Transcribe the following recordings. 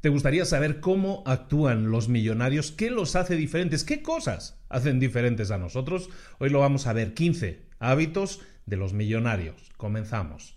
¿Te gustaría saber cómo actúan los millonarios? ¿Qué los hace diferentes? ¿Qué cosas hacen diferentes a nosotros? Hoy lo vamos a ver. 15 hábitos de los millonarios. Comenzamos.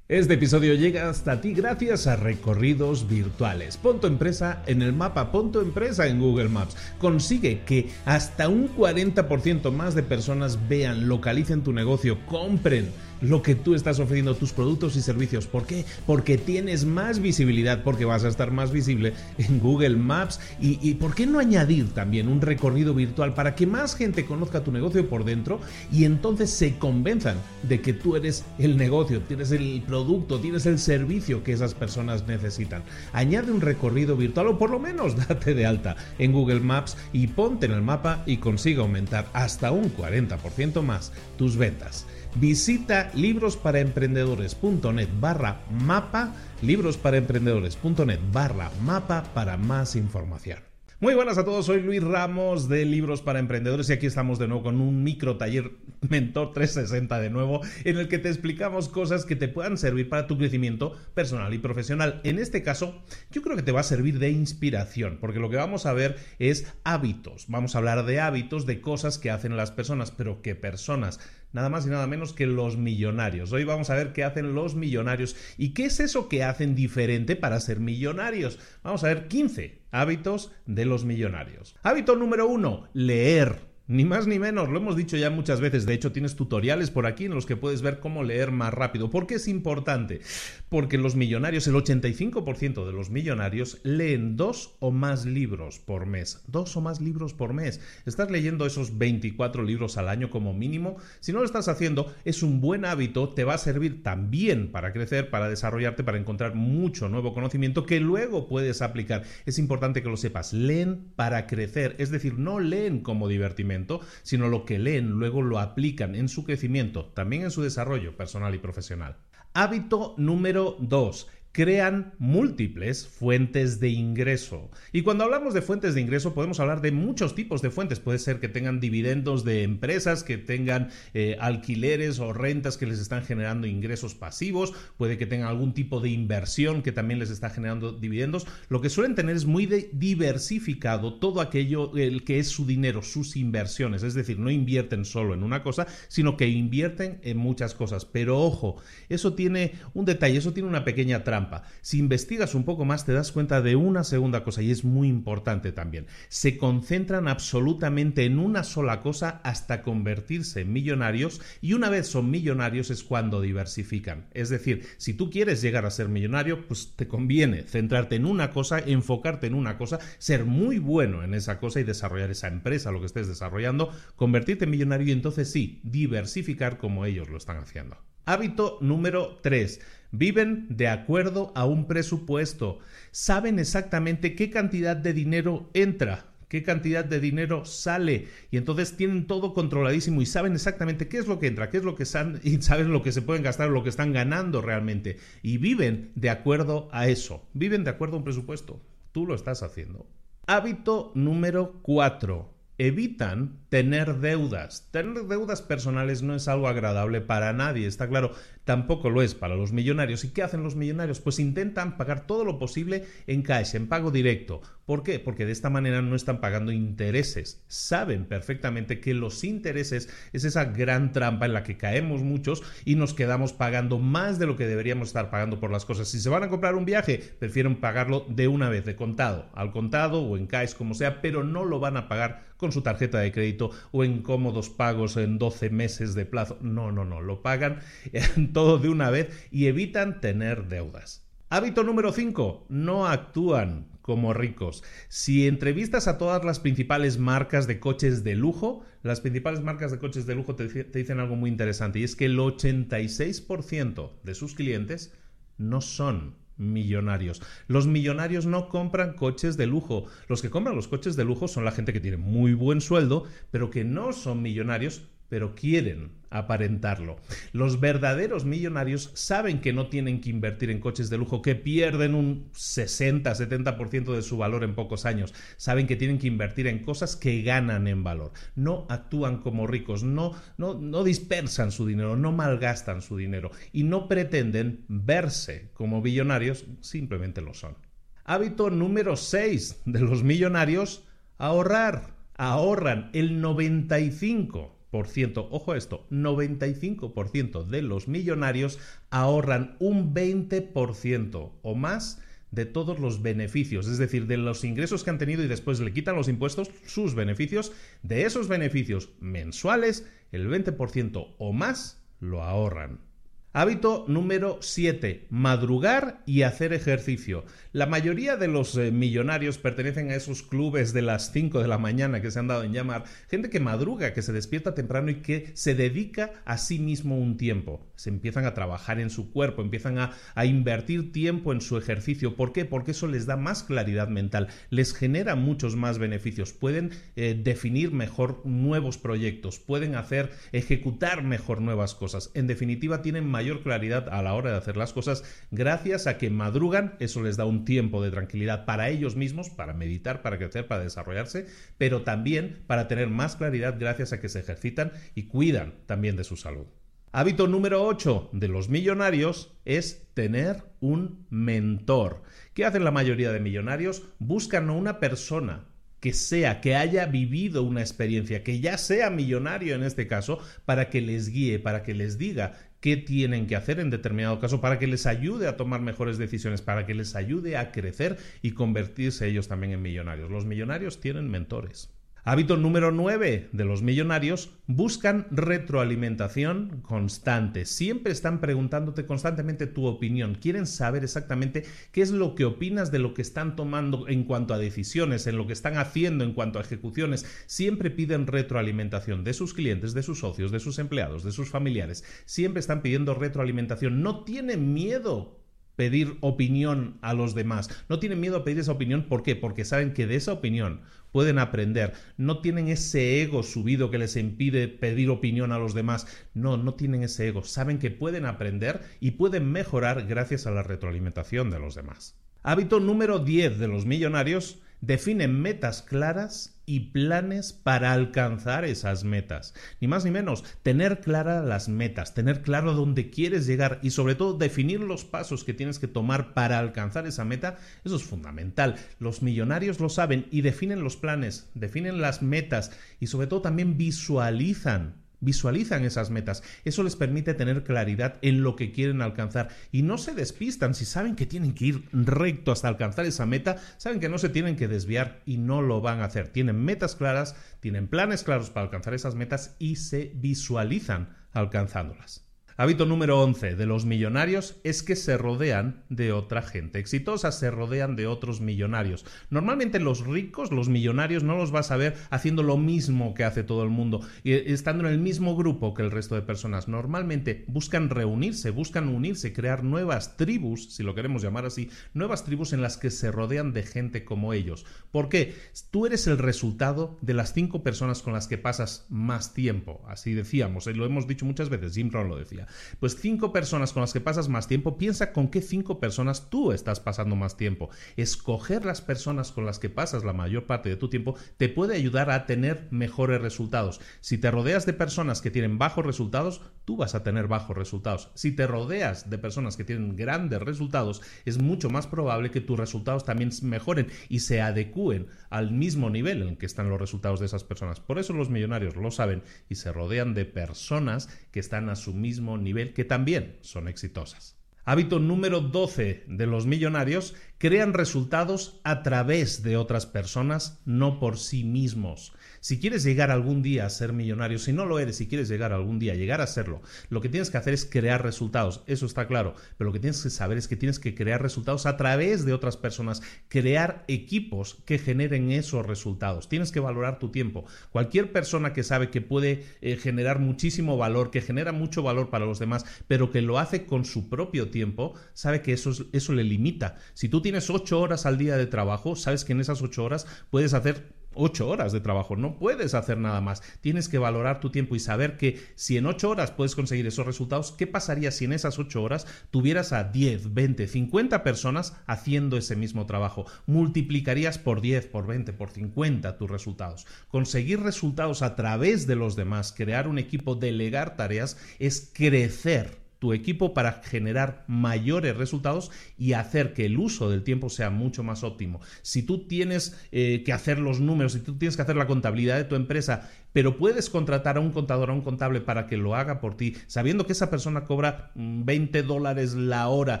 Este episodio llega hasta ti gracias a recorridos virtuales. Pon tu empresa en el mapa, pon tu empresa en Google Maps. Consigue que hasta un 40% más de personas vean, localicen tu negocio, compren lo que tú estás ofreciendo, tus productos y servicios. ¿Por qué? Porque tienes más visibilidad, porque vas a estar más visible en Google Maps. Y, ¿por qué no añadir también un recorrido virtual para que más gente conozca tu negocio por dentro y entonces se convenzan de que tú eres el negocio, tienes el producto, tienes el servicio que esas personas necesitan? Añade un recorrido virtual o por lo menos date de alta en Google Maps y ponte en el mapa y consiga aumentar hasta un 40% más tus ventas. Visita librosparaemprendedores.net barra mapa, librosparaemprendedores.net barra mapa para más información. Muy buenas a todos, soy Luis Ramos de Libros para Emprendedores y aquí estamos de nuevo con un micro taller Mentor 360 de nuevo en el que te explicamos cosas que te puedan servir para tu crecimiento personal y profesional. En este caso, yo creo que te va a servir de inspiración porque lo que vamos a ver es hábitos. Vamos a hablar de hábitos, de cosas que hacen las personas, pero que personas nada más y nada menos que los millonarios. Hoy vamos a ver qué hacen los millonarios y qué es eso que hacen diferente para ser millonarios. Vamos a ver 15 hábitos de los millonarios. Hábito número uno, leer. Ni más ni menos, lo hemos dicho ya muchas veces, de hecho tienes tutoriales por aquí en los que puedes ver cómo leer más rápido. ¿Por qué es importante? Porque los millonarios, el 85% de los millonarios leen dos o más libros por mes. Dos o más libros por mes. Estás leyendo esos 24 libros al año como mínimo. Si no lo estás haciendo, es un buen hábito, te va a servir también para crecer, para desarrollarte, para encontrar mucho nuevo conocimiento que luego puedes aplicar. Es importante que lo sepas. Leen para crecer, es decir, no leen como divertimento sino lo que leen luego lo aplican en su crecimiento, también en su desarrollo personal y profesional. Hábito número 2 crean múltiples fuentes de ingreso. Y cuando hablamos de fuentes de ingreso podemos hablar de muchos tipos de fuentes. Puede ser que tengan dividendos de empresas, que tengan eh, alquileres o rentas que les están generando ingresos pasivos, puede que tengan algún tipo de inversión que también les está generando dividendos. Lo que suelen tener es muy diversificado todo aquello el que es su dinero, sus inversiones. Es decir, no invierten solo en una cosa, sino que invierten en muchas cosas. Pero ojo, eso tiene un detalle, eso tiene una pequeña trampa si investigas un poco más te das cuenta de una segunda cosa y es muy importante también. Se concentran absolutamente en una sola cosa hasta convertirse en millonarios y una vez son millonarios es cuando diversifican. Es decir, si tú quieres llegar a ser millonario, pues te conviene centrarte en una cosa, enfocarte en una cosa, ser muy bueno en esa cosa y desarrollar esa empresa, lo que estés desarrollando, convertirte en millonario y entonces sí, diversificar como ellos lo están haciendo. Hábito número 3 Viven de acuerdo a un presupuesto. Saben exactamente qué cantidad de dinero entra, qué cantidad de dinero sale y entonces tienen todo controladísimo y saben exactamente qué es lo que entra, qué es lo que están y saben lo que se pueden gastar, lo que están ganando realmente y viven de acuerdo a eso, viven de acuerdo a un presupuesto. Tú lo estás haciendo. Hábito número 4 evitan tener deudas. Tener deudas personales no es algo agradable para nadie, está claro, tampoco lo es para los millonarios. ¿Y qué hacen los millonarios? Pues intentan pagar todo lo posible en cash, en pago directo. ¿Por qué? Porque de esta manera no están pagando intereses. Saben perfectamente que los intereses es esa gran trampa en la que caemos muchos y nos quedamos pagando más de lo que deberíamos estar pagando por las cosas. Si se van a comprar un viaje, prefieren pagarlo de una vez, de contado, al contado o en cash, como sea, pero no lo van a pagar con su tarjeta de crédito o en cómodos pagos en 12 meses de plazo. No, no, no, lo pagan todo de una vez y evitan tener deudas. Hábito número 5. No actúan como ricos. Si entrevistas a todas las principales marcas de coches de lujo, las principales marcas de coches de lujo te, dicen algo muy interesante y es que el 86% de sus clientes no son millonarios. Los millonarios no compran coches de lujo. Los que compran los coches de lujo son la gente que tiene muy buen sueldo, pero que no son millonarios pero quieren aparentarlo. Los verdaderos millonarios saben que no tienen que invertir en coches de lujo, que pierden un 60-70% de su valor en pocos años. Saben que tienen que invertir en cosas que ganan en valor. No actúan como ricos, no, no, no dispersan su dinero, no malgastan su dinero y no pretenden verse como millonarios, simplemente lo son. Hábito número 6 de los millonarios, ahorrar. Ahorran el 95 ojo a esto, 95% de los millonarios ahorran un 20% o más de todos los beneficios, es decir, de los ingresos que han tenido y después le quitan los impuestos, sus beneficios, de esos beneficios mensuales, el 20% o más lo ahorran. Hábito número 7. Madrugar y hacer ejercicio. La mayoría de los eh, millonarios pertenecen a esos clubes de las 5 de la mañana que se han dado en llamar. Gente que madruga, que se despierta temprano y que se dedica a sí mismo un tiempo. Se empiezan a trabajar en su cuerpo, empiezan a, invertir tiempo en su ejercicio. ¿Por qué? Porque eso les da más claridad mental, les genera muchos más beneficios. Pueden eh, definir mejor nuevos proyectos, pueden hacer, ejecutar mejor nuevas cosas. En definitiva, tienen mayor claridad a la hora de hacer las cosas gracias a que madrugan, eso les da un tiempo de tranquilidad para ellos mismos, para meditar, para crecer, para desarrollarse, pero también para tener más claridad gracias a que se ejercitan y cuidan también de su salud. Hábito número 8 de los millonarios es tener un mentor. ¿Qué hacen la mayoría de millonarios? Buscan a una persona que sea, que haya vivido una experiencia, que ya sea millonario en este caso, para que les guíe, para que les diga qué tienen que hacer en determinado caso, para que les ayude a tomar mejores decisiones, para que les ayude a crecer y convertirse ellos también en millonarios. Los millonarios tienen mentores. Hábito número 9 de los millonarios, buscan retroalimentación constante. Siempre están preguntándote constantemente tu opinión. Quieren saber exactamente qué es lo que opinas de lo que están tomando en cuanto a decisiones, en lo que están haciendo en cuanto a ejecuciones. Siempre piden retroalimentación de sus clientes, de sus socios, de sus empleados, de sus familiares. Siempre están pidiendo retroalimentación. No tienen miedo pedir opinión a los demás. No tienen miedo a pedir esa opinión. ¿Por qué? Porque saben que de esa opinión pueden aprender. No tienen ese ego subido que les impide pedir opinión a los demás. No, no tienen ese ego. Saben que pueden aprender y pueden mejorar gracias a la retroalimentación de los demás. Hábito número 10 de los millonarios definen metas claras y planes para alcanzar esas metas. Ni más ni menos, tener claras las metas, tener claro dónde quieres llegar y sobre todo definir los pasos que tienes que tomar para alcanzar esa meta, eso es fundamental. Los millonarios lo saben y definen los planes, definen las metas y sobre todo también visualizan visualizan esas metas. Eso les permite tener claridad en lo que quieren alcanzar y no se despistan. Si saben que tienen que ir recto hasta alcanzar esa meta, saben que no se tienen que desviar y no lo van a hacer. Tienen metas claras, tienen planes claros para alcanzar esas metas y se visualizan alcanzándolas. Hábito número 11 de los millonarios es que se rodean de otra gente exitosa, se rodean de otros millonarios. Normalmente los ricos, los millonarios, no los vas a ver haciendo lo mismo que hace todo el mundo, y estando en el mismo grupo que el resto de personas. Normalmente buscan reunirse, buscan unirse, crear nuevas tribus, si lo queremos llamar así, nuevas tribus en las que se rodean de gente como ellos. ¿Por qué? Tú eres el resultado de las cinco personas con las que pasas más tiempo. Así decíamos, y lo hemos dicho muchas veces, Jim Rohn lo decía. Pues cinco personas con las que pasas más tiempo, piensa con qué cinco personas tú estás pasando más tiempo. Escoger las personas con las que pasas la mayor parte de tu tiempo te puede ayudar a tener mejores resultados. Si te rodeas de personas que tienen bajos resultados, tú vas a tener bajos resultados. Si te rodeas de personas que tienen grandes resultados, es mucho más probable que tus resultados también mejoren y se adecúen al mismo nivel en el que están los resultados de esas personas. Por eso los millonarios lo saben y se rodean de personas que están a su mismo nivel que también son exitosas. Hábito número 12 de los millonarios, crean resultados a través de otras personas, no por sí mismos. Si quieres llegar algún día a ser millonario, si no lo eres, si quieres llegar algún día a llegar a serlo, lo que tienes que hacer es crear resultados, eso está claro, pero lo que tienes que saber es que tienes que crear resultados a través de otras personas, crear equipos que generen esos resultados. Tienes que valorar tu tiempo. Cualquier persona que sabe que puede eh, generar muchísimo valor, que genera mucho valor para los demás, pero que lo hace con su propio tiempo, sabe que eso, eso le limita. Si tú tienes ocho horas al día de trabajo, sabes que en esas ocho horas puedes hacer 8 horas de trabajo, no puedes hacer nada más. Tienes que valorar tu tiempo y saber que si en 8 horas puedes conseguir esos resultados, ¿qué pasaría si en esas 8 horas tuvieras a 10, 20, 50 personas haciendo ese mismo trabajo? Multiplicarías por 10, por 20, por 50 tus resultados. Conseguir resultados a través de los demás, crear un equipo, delegar tareas, es crecer tu equipo para generar mayores resultados y hacer que el uso del tiempo sea mucho más óptimo. Si tú tienes eh, que hacer los números, si tú tienes que hacer la contabilidad de tu empresa, pero puedes contratar a un contador, a un contable para que lo haga por ti, sabiendo que esa persona cobra 20 mm, dólares la hora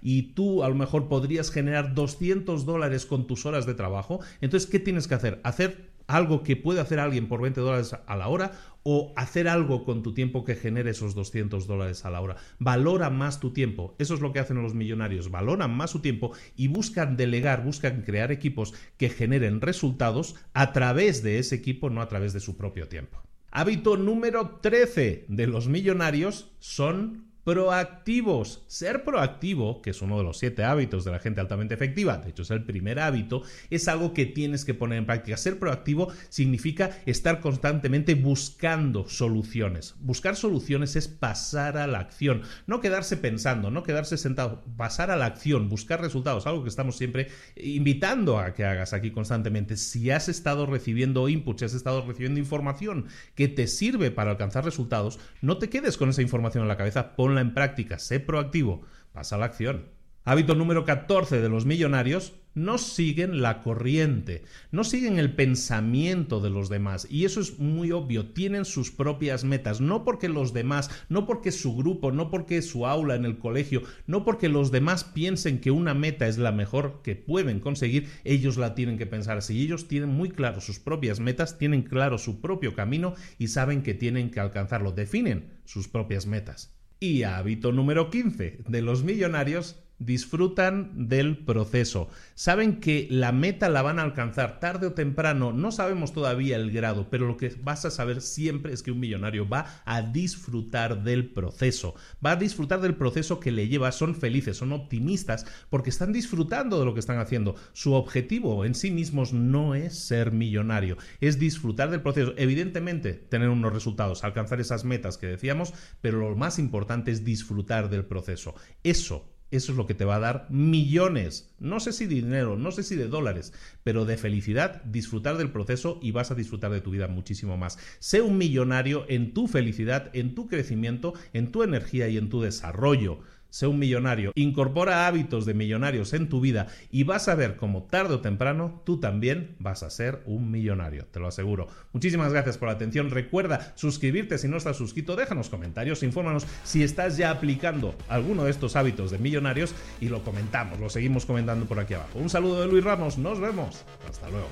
y tú a lo mejor podrías generar 200 dólares con tus horas de trabajo, entonces, ¿qué tienes que hacer? Hacer algo que puede hacer alguien por 20 dólares a la hora o hacer algo con tu tiempo que genere esos 200 dólares a la hora. Valora más tu tiempo. Eso es lo que hacen los millonarios. Valoran más su tiempo y buscan delegar, buscan crear equipos que generen resultados a través de ese equipo, no a través de su propio tiempo. Hábito número 13 de los millonarios son proactivos. Ser proactivo, que es uno de los siete hábitos de la gente altamente efectiva, de hecho es el primer hábito, es algo que tienes que poner en práctica. Ser proactivo significa estar constantemente buscando soluciones. Buscar soluciones es pasar a la acción, no quedarse pensando, no quedarse sentado, pasar a la acción, buscar resultados, algo que estamos siempre invitando a que hagas aquí constantemente. Si has estado recibiendo inputs, si has estado recibiendo información que te sirve para alcanzar resultados, no te quedes con esa información en la cabeza, ponla en práctica, sé proactivo, pasa a la acción. Hábito número 14 de los millonarios, no siguen la corriente, no siguen el pensamiento de los demás. Y eso es muy obvio, tienen sus propias metas, no porque los demás, no porque su grupo, no porque su aula en el colegio, no porque los demás piensen que una meta es la mejor que pueden conseguir, ellos la tienen que pensar así. Ellos tienen muy claro sus propias metas, tienen claro su propio camino y saben que tienen que alcanzarlo, definen sus propias metas. Y hábito número 15 de los millonarios disfrutan del proceso. Saben que la meta la van a alcanzar tarde o temprano, no sabemos todavía el grado, pero lo que vas a saber siempre es que un millonario va a disfrutar del proceso, va a disfrutar del proceso que le lleva, son felices, son optimistas, porque están disfrutando de lo que están haciendo. Su objetivo en sí mismos no es ser millonario, es disfrutar del proceso. Evidentemente, tener unos resultados, alcanzar esas metas que decíamos, pero lo más importante es disfrutar del proceso. Eso eso es lo que te va a dar millones, no sé si de dinero, no sé si de dólares, pero de felicidad, disfrutar del proceso y vas a disfrutar de tu vida muchísimo más. Sé un millonario en tu felicidad, en tu crecimiento, en tu energía y en tu desarrollo sé un millonario, incorpora hábitos de millonarios en tu vida y vas a ver cómo tarde o temprano tú también vas a ser un millonario, te lo aseguro. Muchísimas gracias por la atención. Recuerda suscribirte si no estás suscrito, déjanos comentarios, infórmanos si estás ya aplicando alguno de estos hábitos de millonarios y lo comentamos, lo seguimos comentando por aquí abajo. Un saludo de Luis Ramos, nos vemos. Hasta luego.